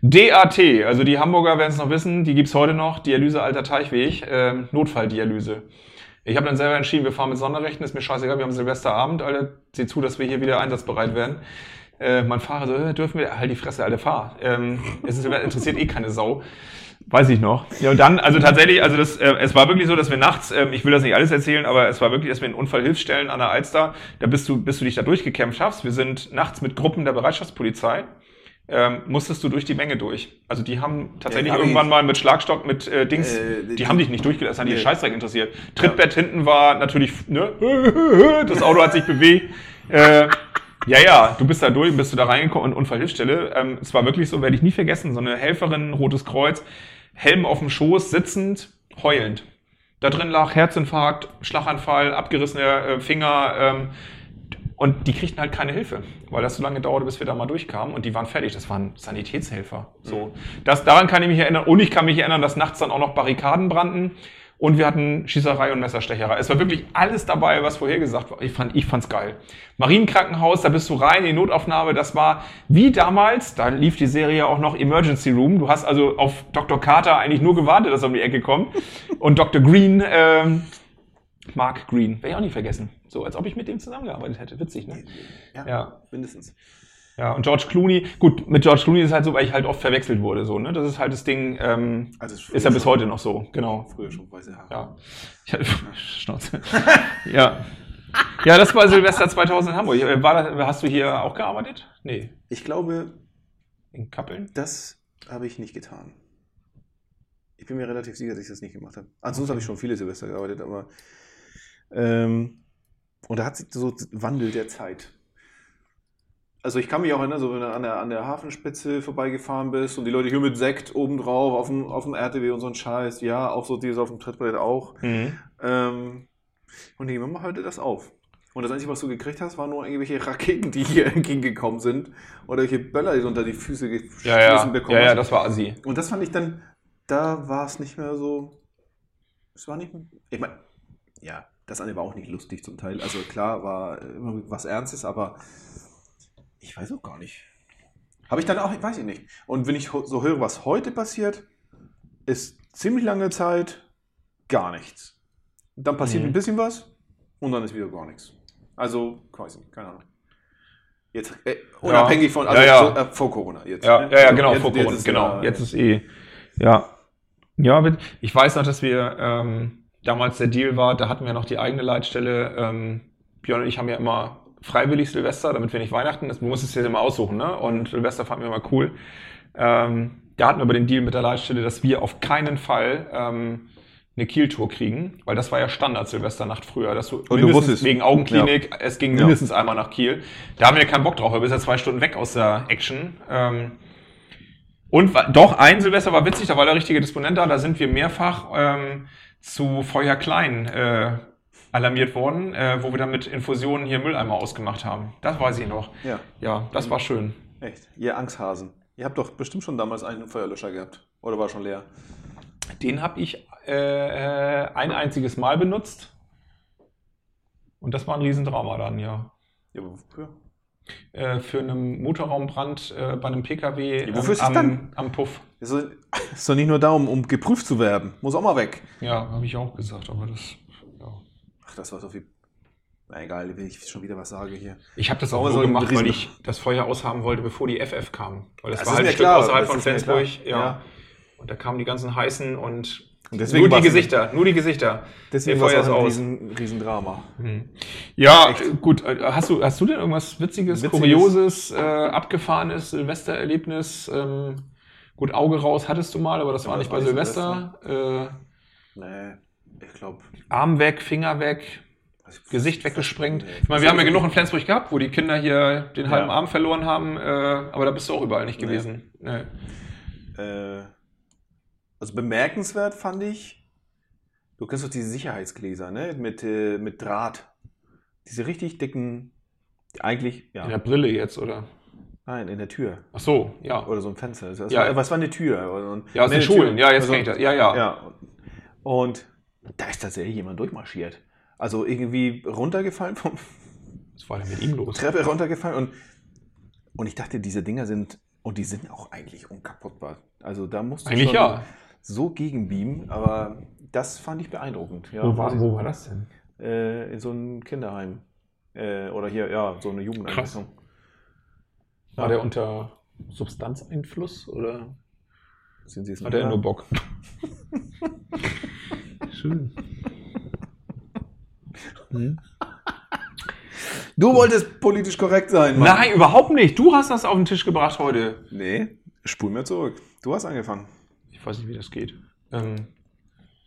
DAT, also die Hamburger werden es noch wissen, die gibt's heute noch, Dialyse Alter Teichweg, ähm, Notfalldialyse. Ich habe dann selber entschieden, wir fahren mit Sonderrechten, ist mir scheißegal, wir haben Silvesterabend, Alter, sieh zu, dass wir hier wieder einsatzbereit werden. Äh, mein Fahrer so, äh, dürfen wir, halt die Fresse, Alter, fahr. Ähm, es ist, interessiert eh keine Sau. Weiß ich noch. Ja, und dann, also tatsächlich, also das, äh, es war wirklich so, dass wir nachts, ähm, ich will das nicht alles erzählen, aber es war wirklich, dass wir in Unfallhilfsstellen an der Alster, da bist du, bis du dich da durchgekämpft hast. Wir sind nachts mit Gruppen der Bereitschaftspolizei, ähm, musstest du durch die Menge durch. Also die haben tatsächlich Ja, irgendwann ich- mal mit Schlagstock, mit äh, Dings, Äh, die, die- haben dich nicht durchgelassen, hat die Nee. Scheißdreck interessiert. Trittbett hinten war natürlich, ne, das Auto hat sich bewegt. Äh, ja, ja, du bist da durch, bist du da reingekommen und Unfallhilfsstelle. Ähm, es war wirklich so, werde ich nie vergessen, so eine Helferin, Rotes Kreuz, Helm auf dem Schoß, sitzend, heulend. Da drin lag Herzinfarkt, Schlaganfall, abgerissener äh, Finger. Ähm, und die kriegten halt keine Hilfe, weil das so lange dauerte, bis wir da mal durchkamen. Und die waren fertig. Das waren Sanitätshelfer. So, das, daran kann ich mich erinnern. Und ich kann mich erinnern, dass nachts dann auch noch Barrikaden brannten. Und wir hatten Schießerei und Messerstecherei. Es war wirklich alles dabei, was vorher gesagt war. Ich fand, ich fand's geil. Marienkrankenhaus, da bist du rein in die Notaufnahme. Das war wie damals, da lief die Serie auch noch Emergency Room. Du hast also auf Dr. Carter eigentlich nur gewartet, dass er um die Ecke kommt. Und Dr. Green, ähm, Mark Green, werde ich auch nie vergessen. So, als ob ich mit dem zusammengearbeitet hätte. Witzig, ne? Ja, Ja. mindestens. Ja, und George Clooney, gut, mit George Clooney ist es halt so, weil ich halt oft verwechselt wurde, so, ne? Das ist halt das Ding, ähm, Also ist ja bis heute noch so, genau. Früher schon weiße Haare. Ja. Ich hatte, Schnauze. ja. Ja, das war Silvester 2000 in Hamburg. War das, hast du hier auch gearbeitet? Nee. Ich glaube, In Kappeln? das habe ich nicht getan. Ich bin mir relativ sicher, dass ich das nicht gemacht habe. Ansonsten habe ich schon viele Silvester gearbeitet, aber ähm, und da hat sich so Wandel der Zeit. Also ich kann mich auch erinnern, so wenn du an der, an der Hafenspitze vorbeigefahren bist und die Leute hier mit Sekt obendrauf auf dem, auf dem RTW und so ein Scheiß, ja, auch so dieses auf dem Trittbrett auch. Mhm. Ähm, und die Mama hörte das auf. Und das Einzige, was du gekriegt hast, waren nur irgendwelche Raketen, die hier entgegengekommen sind. Oder welche Böller, die du unter die Füße geschmissen Ja, ja. bekommen Ja, ja, hast. das war Assi. Und das fand ich dann, da war es nicht mehr so. Es war nicht mehr. Ich meine, ja, das andere war auch nicht lustig zum Teil. Also klar war immer was Ernstes, aber ich weiß auch gar nicht. Habe ich dann auch, weiß ich nicht. Und wenn ich so höre, was heute passiert, ist ziemlich lange Zeit gar nichts. Dann passiert Mhm. ein bisschen was und dann ist wieder gar nichts. Also, nicht, keine Ahnung. Jetzt, äh, unabhängig von, also Ja, ja. So, äh, vor Corona jetzt. Ja, ne? ja, ja Also genau, jetzt- vor jetzt Corona, ist genau. immer- Jetzt ist eh, ja. Ja, ich weiß noch, dass wir ähm, damals der Deal war, da hatten wir noch die eigene Leitstelle. Ähm, Björn und ich haben ja immer freiwillig Silvester, damit wir nicht Weihnachten, das, du musst es dir immer aussuchen, ne? Und Silvester fanden wir immer cool. Ähm, da hatten wir aber den Deal mit der Leitstelle, dass wir auf keinen Fall ähm, eine Kieltour kriegen, weil das war ja Standard Silvesternacht früher, dass du, du mindestens wusstest. wegen Augenklinik, es ging Ja. mindestens einmal nach Kiel. Da haben wir keinen Bock drauf, wir bist ja zwei Stunden weg aus der Action. Ähm, und doch, ein Silvester war witzig, da war der richtige Disponent da, da sind wir mehrfach ähm, zu Feuer Klein äh, alarmiert worden, äh, wo wir dann mit Infusionen hier Mülleimer ausgemacht haben. Das weiß ich noch. Ja, Ja, das war schön. echt. Ihr Angsthasen. Ihr habt doch bestimmt schon damals einen Feuerlöscher gehabt. Oder war schon leer? Den habe ich äh, äh, ein einziges Mal benutzt. Und das war ein Riesendrama dann, ja. Ja, aber wofür? Äh, für einen Motorraumbrand äh, bei einem PKW Ja, wofür ist am, dann? am Puff. Ist doch- ist doch nicht nur da, um, um geprüft zu werden. Muss auch mal weg. Ja, habe ich auch gesagt, aber das. Das war so viel. Na egal, wenn ich schon wieder was sage hier. Ich habe das auch so gemacht, weil ich das Feuer aushaben wollte, bevor die FF kam. Weil das, Das war halt ein Stück klar, außerhalb von Flensburg. Ja. Ja. Und da kamen die ganzen heißen und Und deswegen nur die Gesichter, nur die Gesichter. Deswegen war es auch ein riesen, riesen Drama. Hm. Ja, äh, gut. äh, Hast du, hast du denn irgendwas Witziges, Witziges? Kurioses, äh, abgefahrenes Silvestererlebnis? Ähm, gut, Auge raus hattest du mal, aber das Ja, war nicht bei nicht Silvester. Nee, ich glaube. Arm weg, Finger weg, Gesicht weggesprengt. Ich meine, wir haben ja genug in Flensburg gehabt, wo die Kinder hier den halben Ja. Arm verloren haben, äh, aber da bist du auch überall nicht gewesen. Nee. Äh, also bemerkenswert fand ich, du kennst doch diese Sicherheitsgläser, ne? Mit, äh, mit Draht. Diese richtig dicken, eigentlich, ja. In der Brille jetzt, oder? Nein, in der Tür. Ach so, ja. Oder so ein Fenster. Das Ja. war, was war eine Tür? Und, Ja, aus Nee, den Schulen. Ja, jetzt Also- kenn ich das. Ja, ja. Ja. Und da ist tatsächlich jemand durchmarschiert. Also irgendwie runtergefallen, vom Was war denn mit ihm los? Treppe runtergefallen und, und ich dachte, diese Dinger sind, und die sind auch eigentlich unkaputtbar. Also da musst du Eigentlich ja. so gegenbeamen, aber das fand ich beeindruckend. Ja, wo, war, wo war das denn? Äh, in so einem Kinderheim. Äh, oder hier, ja, so eine Jugendeinrichtung. War Ja. der unter Substanzeinfluss oder Sind Sie es hat er nur Bock? Schön. Du wolltest politisch korrekt sein, Mann. Nein, überhaupt nicht. Du hast das auf den Tisch gebracht heute. Nee, spul mir zurück. Du hast angefangen. Ich weiß nicht, wie das geht. Ähm,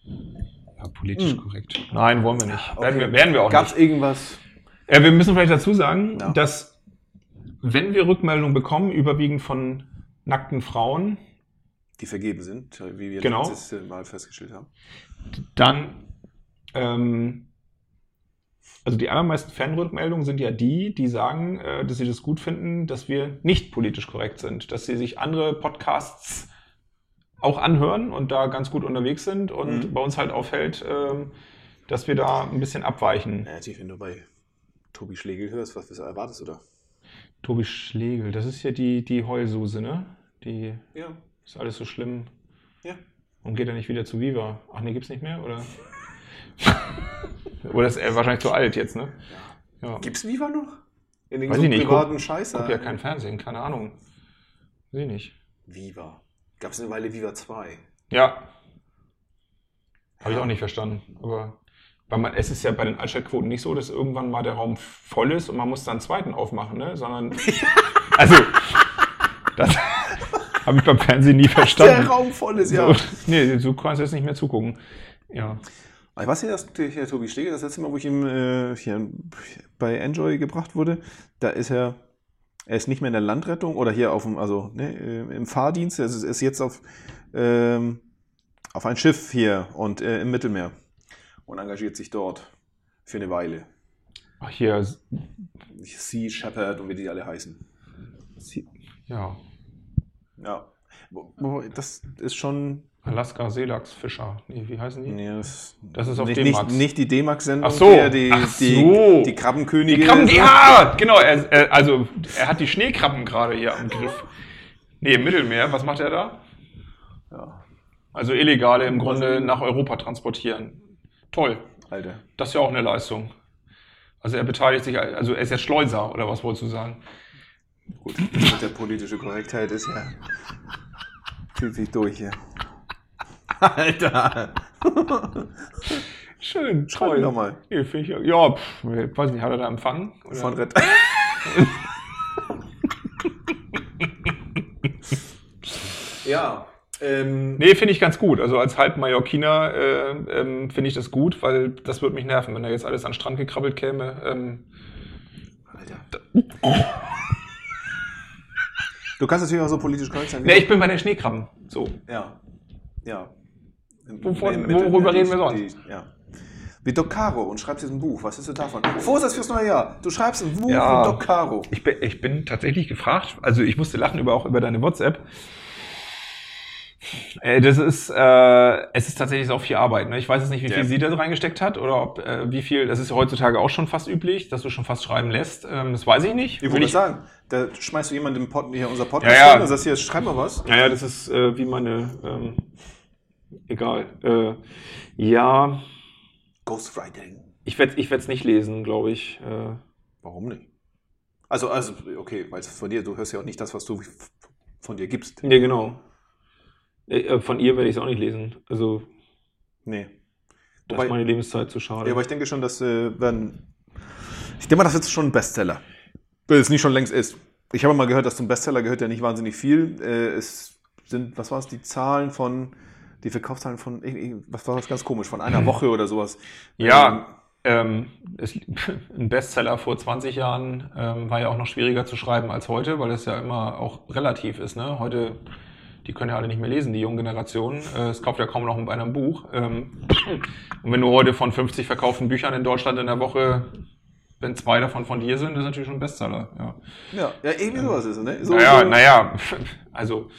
ja, politisch Hm. korrekt. Nein, wollen wir nicht. Okay. Werden, wir, werden wir auch Gab's nicht. irgendwas? Äh, wir müssen vielleicht dazu sagen, Ja. dass wenn wir Rückmeldungen bekommen, überwiegend von nackten Frauen, Die vergeben sind, wie wir Genau. letztes Mal festgestellt haben. dann, ähm, also die allermeisten Fanrückmeldungen sind ja die, die sagen, äh, dass sie das gut finden, dass wir nicht politisch korrekt sind, dass sie sich andere Podcasts auch anhören und da ganz gut unterwegs sind und Mhm. bei uns halt auffällt, ähm, dass wir da ein bisschen abweichen. Ja, natürlich, wenn du bei Tobi Schlegel hörst, was, was erwartest du da? Tobi Schlegel, das ist ja die, die Heulsuse, ne? Die Ja. Ist alles so schlimm. Ja. Und geht er nicht wieder zu Viva? Ach nee, gibt's nicht mehr, oder? oder ist er wahrscheinlich zu alt jetzt, ne? Ja. Gibt's Viva noch? In den Weiß ich nicht, privaten Ich Scheiße. guck ja kein Fernsehen, keine Ahnung. Ich nicht. Viva. Gab's eine Weile Viva 2. Ja. Habe ich auch nicht verstanden. Aber weil man, es ist ja bei den Altstadtquoten nicht so, dass irgendwann mal der Raum voll ist und man muss dann einen zweiten aufmachen, ne? Sondern. also, das habe ich beim Fernsehen nie verstanden. Der Raum voll ist, ja. So, nee, so kannst du jetzt nicht mehr zugucken. Ja. Ich weiß ja, dass der, Tobi Schlegel, das letzte Mal, wo ich ihm äh, hier bei Enjoy gebracht wurde, da ist er, er ist nicht mehr in der Landrettung oder hier auf dem, also ne, äh, im Fahrdienst, er ist, ist jetzt auf, ähm, auf ein Schiff hier und äh, im Mittelmeer und engagiert sich dort für eine Weile. Ach, hier, Sea Shepherd und wie die alle heißen. ja. Ja. Das ist schon. Alaska Seelachsfischer. Nee, wie heißen die? Nee, das, Das ist auf nicht, D-Max. nicht, nicht die D-Max-Sendung, Ach so. hier, die, Ach die, so. die Krabbenkönige. Die Krabben, ja, genau. Er, er, also, er hat die Schneekrabben gerade hier am Griff. Nee, im Mittelmeer. Was macht er da? Ja, Also Illegale im Grunde nach Europa transportieren. Toll. Alter. Das ist ja auch eine Leistung. Also er beteiligt sich, also er ist jetzt Schleuser, oder was wolltest du sagen? Gut, mit der politische Korrektheit ist ja. Zieht sich durch hier. Alter! Schön, Schreib ihn doch mal. Nee, finde ich, ja, ja pff, weiß nicht, hat er da empfangen? Oder? Von Red. ja. Ähm, Nee, finde ich ganz gut. Also als Halb-Mallorquiner äh, ähm, finde ich das gut, weil das würde mich nerven, wenn da jetzt alles an den Strand gekrabbelt käme. Ähm, Alter. Du kannst natürlich auch so politisch korrekt sein. nee, ich bin bei den Schneekrabben. So. Ja. Ja. Im- Wovon- im Mittelmeer, worüber reden wir sonst? Die, ja. Wie Doc Caro und schreibst jetzt ein Buch. Was ist du davon? Vorsatz fürs neue Jahr. Du schreibst ein Buch Ja. mit Doc Caro. Ich bin, ich bin tatsächlich gefragt, also ich musste lachen über auch über deine WhatsApp. Äh, Das ist, äh, es ist tatsächlich auch viel Arbeit. Ne? Ich weiß jetzt nicht, wie viel Ja. sie da reingesteckt hat oder ob, äh, wie viel, das ist ja heutzutage auch schon fast üblich, dass du schon fast schreiben lässt. Ähm, das weiß ich nicht. Ich Will wollte sagen, da schmeißt du jemanden im Pod, hier unser Podcast Ja, ja. hin und sagst hier, schreib mal was. Ja, ja, das ist äh, wie meine, ähm, egal. Äh, ja, Ghostwriting. ich werde ich werd's nicht lesen, glaube ich. Äh, Warum nicht? Also, also, okay, weil es von dir, du hörst ja auch nicht das, was du von dir gibst. ja, genau. Äh, äh, von ihr werde ich es auch nicht lesen. Also, Nee. da ist meine Lebenszeit zu schade. Ja, aber ich denke schon, dass äh, werden. Ich denke mal, das wird schon ein Bestseller. Wenn es nicht schon längst ist. Ich habe mal gehört, dass zum Bestseller gehört ja nicht wahnsinnig viel. Äh, es sind, was war es, die Zahlen von, die Verkaufszahlen von, was war das ganz komisch, von einer Woche oder sowas. Ja, ähm, es, ein Bestseller vor 20 Jahren ähm, war ja auch noch schwieriger zu schreiben als heute, weil es ja immer auch relativ ist. Ne? Heute, die können ja alle nicht mehr lesen, die jungen Generationen. Äh, es kauft ja kaum noch bei einem Buch. Ähm, und wenn du heute von 50 verkauften Büchern in Deutschland in der Woche, wenn zwei davon von dir sind, ist natürlich schon ein Bestseller. Ja. Ja, ja irgendwie sowas ist es, ne? So, Naja, so, naja, also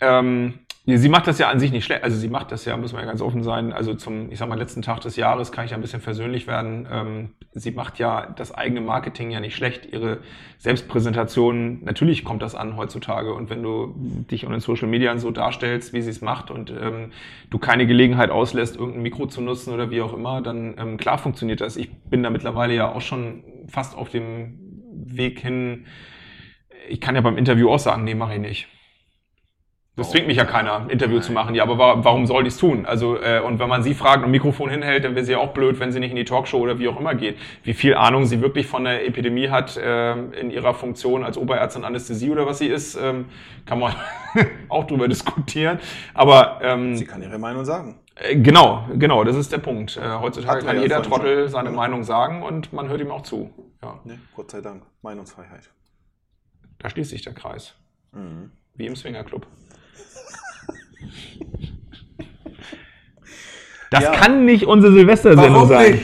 ähm, sie macht das ja an sich nicht schlecht. Also sie macht das ja, muss man ja ganz offen sein. Also zum, ich sag mal, letzten Tag des Jahres kann ich ja ein bisschen versöhnlich werden. Ähm, sie macht ja das eigene Marketing ja nicht schlecht. Ihre Selbstpräsentation, natürlich kommt das an heutzutage. Und wenn du dich in den Social Media so darstellst, wie sie es macht und ähm, du keine Gelegenheit auslässt, irgendein Mikro zu nutzen oder wie auch immer, dann ähm, klar funktioniert das. Ich bin da mittlerweile ja auch schon fast auf dem Weg hin, ich kann ja beim Interview auch sagen, nee, mache ich nicht. Das zwingt mich ja keiner, ein Interview Nein. zu machen. Ja, aber wa warum soll ich es tun? Also, äh, und wenn man sie fragt und ein Mikrofon hinhält, dann wäre sie ja auch blöd, wenn sie nicht in die Talkshow oder wie auch immer geht. Wie viel Ahnung sie wirklich von der Epidemie hat ähm, in ihrer Funktion als Oberärztin Anästhesie oder was sie ist, ähm, kann man auch drüber diskutieren. Aber ähm, Sie kann ihre Meinung sagen. äh, Genau, genau, das ist der Punkt. Äh, heutzutage kann jeder Trottel seine Ja. Meinung sagen und man hört ihm auch zu. Ja, Ne? Gott sei Dank. Meinungsfreiheit. da schließt sich der Kreis. Mhm. Wie im Swingerclub. Das Ja. kann nicht unsere Silvestersendung sein.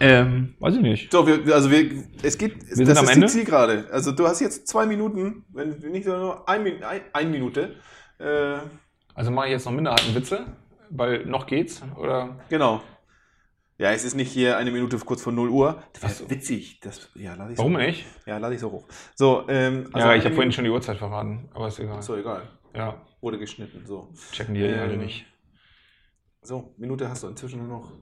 Ähm, weiß ich nicht. So, wir, wir- also wir, es geht, sind das am ist Ende. die Zielgerade. Also du hast jetzt zwei Minuten, wenn nicht nur ein, ein, ein Minute, Äh, Also mache ich jetzt noch Minderheitenwitze, weil noch geht's, oder? genau. Ja, es ist nicht hier eine Minute kurz vor 0 Uhr. Das Ach so. wäre witzig. Das, ja, lade ich Warum so, nicht? Ja, lade ich so hoch. So, ähm, ja, ich habe vorhin schon die Uhrzeit verraten, aber ist egal. So, egal. Ja, Wurde geschnitten. So. checken die ja alle Ähm, nicht. So, Minute hast du inzwischen nur noch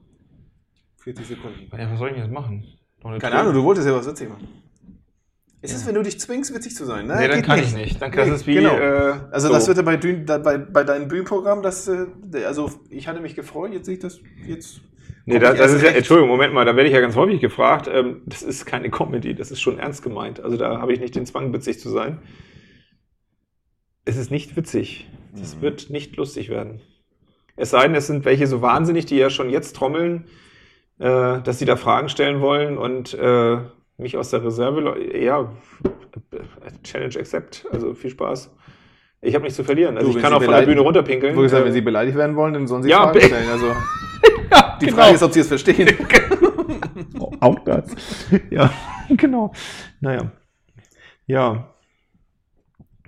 40 Sekunden. Ja, was soll ich denn jetzt machen? Keine Tour? Ahnung, du wolltest ja was witzig machen. Ist es, wenn du dich zwingst, witzig zu sein? Ne? Nee, dann Geht kann ich nicht. Dann das Nee, ist wie. genau. Äh, Also so. das wird ja bei, bei, bei deinem Bühnenprogramm, das, äh, also ich hatte mich gefreut, jetzt sehe ich das, jetzt Nee, das, das ist ja. Entschuldigung, Moment mal, da werde ich ja ganz häufig gefragt. Ähm, das ist keine Comedy, das ist schon ernst gemeint. Also da habe ich nicht den Zwang, witzig zu sein. Es ist nicht witzig. Es Mhm. wird nicht lustig werden. Es sei denn, es sind welche so wahnsinnig, die ja schon jetzt trommeln, äh, dass sie da Fragen stellen wollen und äh, mich aus der Reserve, ja, Challenge accept. Also viel Spaß. Ich habe nichts zu verlieren. Also Du, ich kann Sie auch von der Bühne runterpinkeln. Ich würde sagen, Äh, wenn Sie beleidigt werden wollen, dann sollen Sie Ja, Fragen be- stellen. Also ja, die genau. Frage ist, ob Sie es verstehen. Auch das. Ja, genau. Naja. Ja.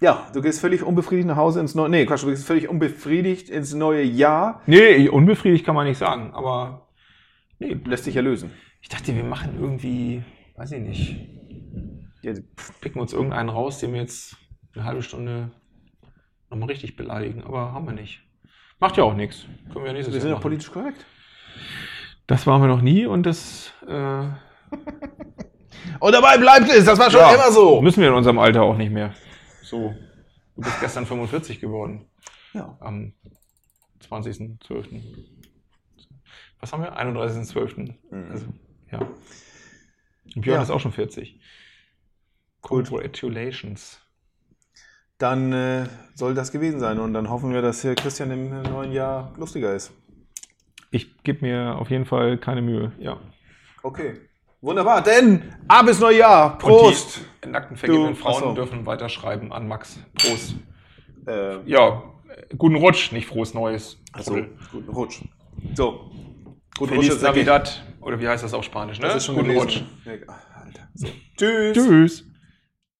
Ja, du gehst völlig unbefriedigt nach Hause ins neue, nee, Quatsch, du gehst völlig unbefriedigt ins neue Jahr. Nee, unbefriedigt kann man nicht sagen, aber nee, Lässt sich ja lösen. ich dachte, wir machen irgendwie, weiß ich nicht, Ja, picken uns irgendeinen raus, den wir jetzt eine halbe Stunde nochmal richtig beleidigen, aber haben wir nicht. Macht ja auch nichts. Können wir ja nächstes wir sind machen. politisch korrekt. Das waren wir noch nie und das äh, Und dabei bleibt es, das war schon ja, immer so. Müssen wir in unserem Alter auch nicht mehr. So. Du bist gestern 45 geworden. Ja. Am 20.12. Was haben wir? 31.12. Mhm. Also, ja. Und Björn Ja. ist auch schon 40. Gut. Congratulations. Dann äh, soll das gewesen sein und dann hoffen wir, dass hier Christian im neuen Jahr lustiger ist. Ich gebe mir auf jeden Fall keine Mühe. Ja. Okay. Wunderbar, denn ab ins neue Jahr. Prost. Und die nackten vergebenen Du, Frauen ach so. dürfen weiterschreiben an Max. Prost. Äh, Ja, guten Rutsch, nicht frohes Neues. also, guten Rutsch. So. Guten Feliz ich. Navidad. Oder wie heißt das auf Spanisch, ne? Das ist schon guten gewesen. Rutsch. Alter. So. Tschüss. Tschüss.